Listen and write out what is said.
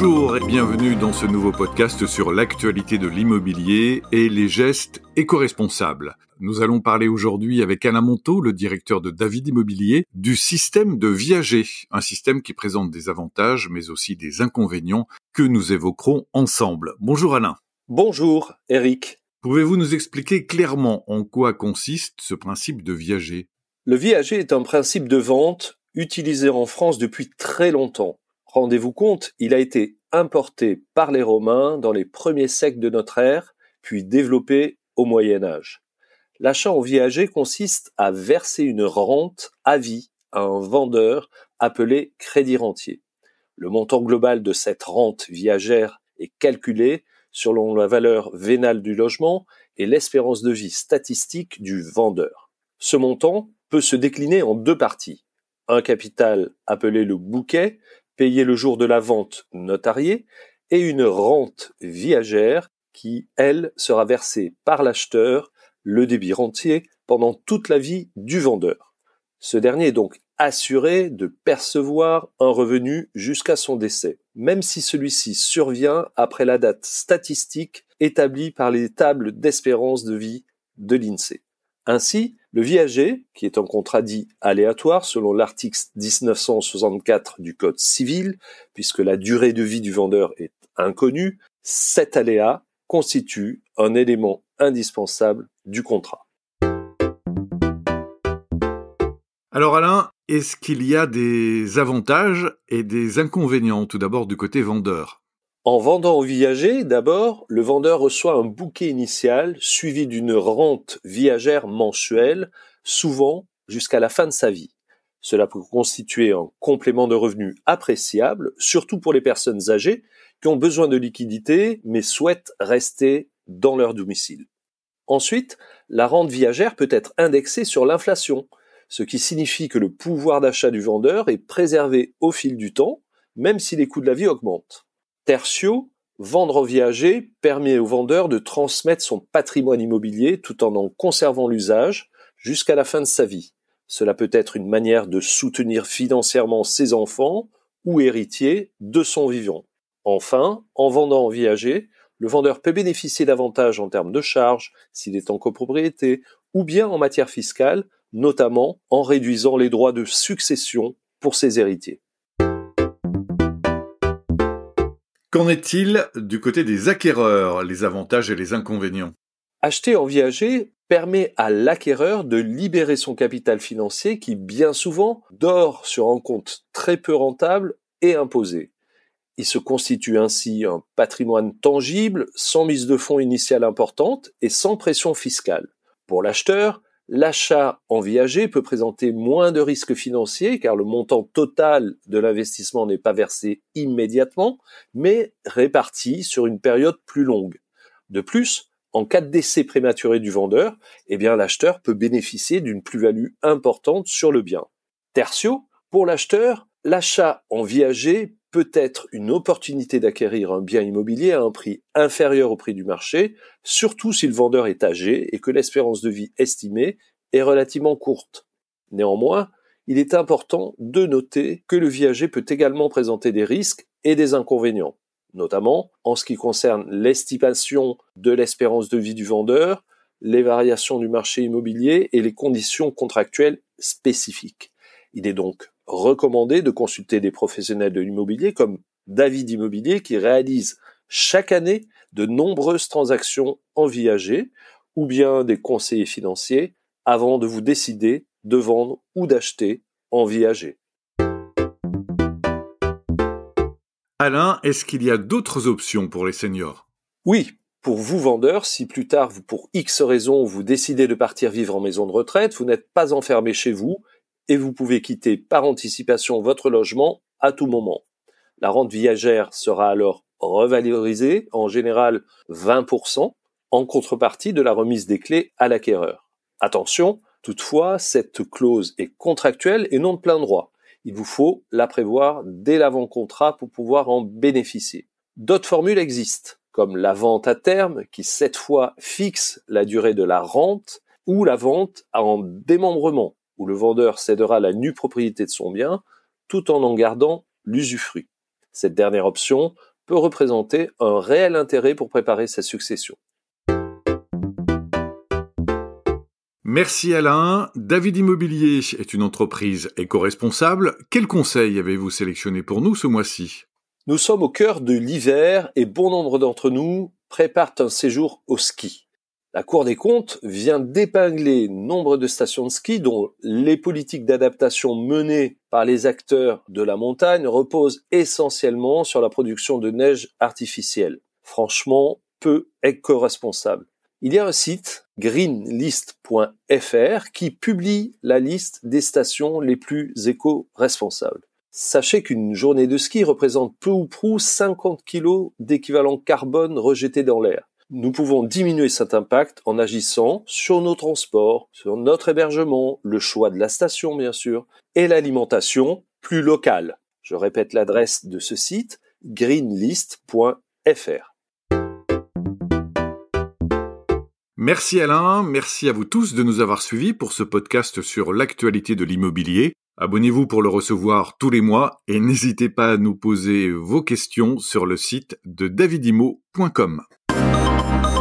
Bonjour et bienvenue dans ce nouveau podcast sur l'actualité de l'immobilier et les gestes éco-responsables. Nous allons parler aujourd'hui avec Alain Monteau, le directeur de David Immobilier, du système de viager, un système qui présente des avantages mais aussi des inconvénients que nous évoquerons ensemble. Bonjour Alain. Bonjour Eric. Pouvez-vous nous expliquer clairement en quoi consiste ce principe de viager Le viager est un principe de vente utilisé en France depuis très longtemps. Rendez-vous compte, il a été importé par les Romains dans les premiers siècles de notre ère, puis développé au Moyen Âge. L'achat en viager consiste à verser une rente à vie à un vendeur appelé crédit rentier. Le montant global de cette rente viagère est calculé selon la valeur vénale du logement et l'espérance de vie statistique du vendeur. Ce montant peut se décliner en deux parties. Un capital appelé le bouquet payé le jour de la vente notariée, et une rente viagère qui, elle, sera versée par l'acheteur, le débit rentier, pendant toute la vie du vendeur. Ce dernier est donc assuré de percevoir un revenu jusqu'à son décès, même si celui-ci survient après la date statistique établie par les tables d'espérance de vie de l'INSEE. Ainsi, le viager, qui est un contrat dit aléatoire selon l'article 1964 du Code civil, puisque la durée de vie du vendeur est inconnue, cet aléa constitue un élément indispensable du contrat. Alors Alain, est-ce qu'il y a des avantages et des inconvénients tout d'abord du côté vendeur? En vendant au viager, d'abord, le vendeur reçoit un bouquet initial suivi d'une rente viagère mensuelle, souvent jusqu'à la fin de sa vie. Cela peut constituer un complément de revenu appréciable, surtout pour les personnes âgées qui ont besoin de liquidité mais souhaitent rester dans leur domicile. Ensuite, la rente viagère peut être indexée sur l'inflation, ce qui signifie que le pouvoir d'achat du vendeur est préservé au fil du temps, même si les coûts de la vie augmentent. Tertio, vendre au viager permet au vendeur de transmettre son patrimoine immobilier tout en en conservant l'usage jusqu'à la fin de sa vie. Cela peut être une manière de soutenir financièrement ses enfants ou héritiers de son vivant. Enfin, en vendant en viager, le vendeur peut bénéficier d'avantages en termes de charges s'il est en copropriété ou bien en matière fiscale, notamment en réduisant les droits de succession pour ses héritiers. Qu'en est-il du côté des acquéreurs, les avantages et les inconvénients? Acheter en viager permet à l'acquéreur de libérer son capital financier qui bien souvent dort sur un compte très peu rentable et imposé. Il se constitue ainsi un patrimoine tangible, sans mise de fonds initiale importante et sans pression fiscale. Pour l'acheteur, L'achat en viager peut présenter moins de risques financiers car le montant total de l'investissement n'est pas versé immédiatement, mais réparti sur une période plus longue. De plus, en cas de décès prématuré du vendeur, eh bien l'acheteur peut bénéficier d'une plus-value importante sur le bien. Tertio, pour l'acheteur, l'achat en viager peut être une opportunité d'acquérir un bien immobilier à un prix inférieur au prix du marché, surtout si le vendeur est âgé et que l'espérance de vie estimée est relativement courte. Néanmoins, il est important de noter que le viager peut également présenter des risques et des inconvénients, notamment en ce qui concerne l'estimation de l'espérance de vie du vendeur, les variations du marché immobilier et les conditions contractuelles spécifiques. Il est donc recommandé de consulter des professionnels de l'immobilier comme David Immobilier qui réalise chaque année de nombreuses transactions en viager ou bien des conseillers financiers avant de vous décider de vendre ou d'acheter en viager. Alain, est-ce qu'il y a d'autres options pour les seniors? Oui, pour vous vendeurs, si plus tard, pour X raisons, vous décidez de partir vivre en maison de retraite, vous n'êtes pas enfermé chez vous et vous pouvez quitter par anticipation votre logement à tout moment. La rente viagère sera alors revalorisée, en général 20%, en contrepartie de la remise des clés à l'acquéreur. Attention, toutefois, cette clause est contractuelle et non de plein droit. Il vous faut la prévoir dès l'avant-contrat pour pouvoir en bénéficier. D'autres formules existent, comme la vente à terme, qui cette fois fixe la durée de la rente, ou la vente en démembrement, où le vendeur cédera la nue propriété de son bien tout en en gardant l'usufruit. Cette dernière option peut représenter un réel intérêt pour préparer sa succession. Merci Alain. David Immobilier est une entreprise éco-responsable. Quel conseil avez-vous sélectionné pour nous ce mois-ci? Nous sommes au cœur de l'hiver et bon nombre d'entre nous préparent un séjour au ski. La Cour des comptes vient d'épingler nombre de stations de ski dont les politiques d'adaptation menées par les acteurs de la montagne reposent essentiellement sur la production de neige artificielle. Franchement, peu éco-responsable. Il y a un site, greenlist.fr, qui publie la liste des stations les plus éco-responsables. Sachez qu'une journée de ski représente peu ou prou 50 kg d'équivalent carbone rejeté dans l'air. Nous pouvons diminuer cet impact en agissant sur nos transports, sur notre hébergement, le choix de la station bien sûr, et l'alimentation plus locale. Je répète l'adresse de ce site, greenlist.fr. Merci Alain, merci à vous tous de nous avoir suivis pour ce podcast sur l'actualité de l'immobilier. Abonnez-vous pour le recevoir tous les mois et n'hésitez pas à nous poser vos questions sur le site de davidimo.com. Bye.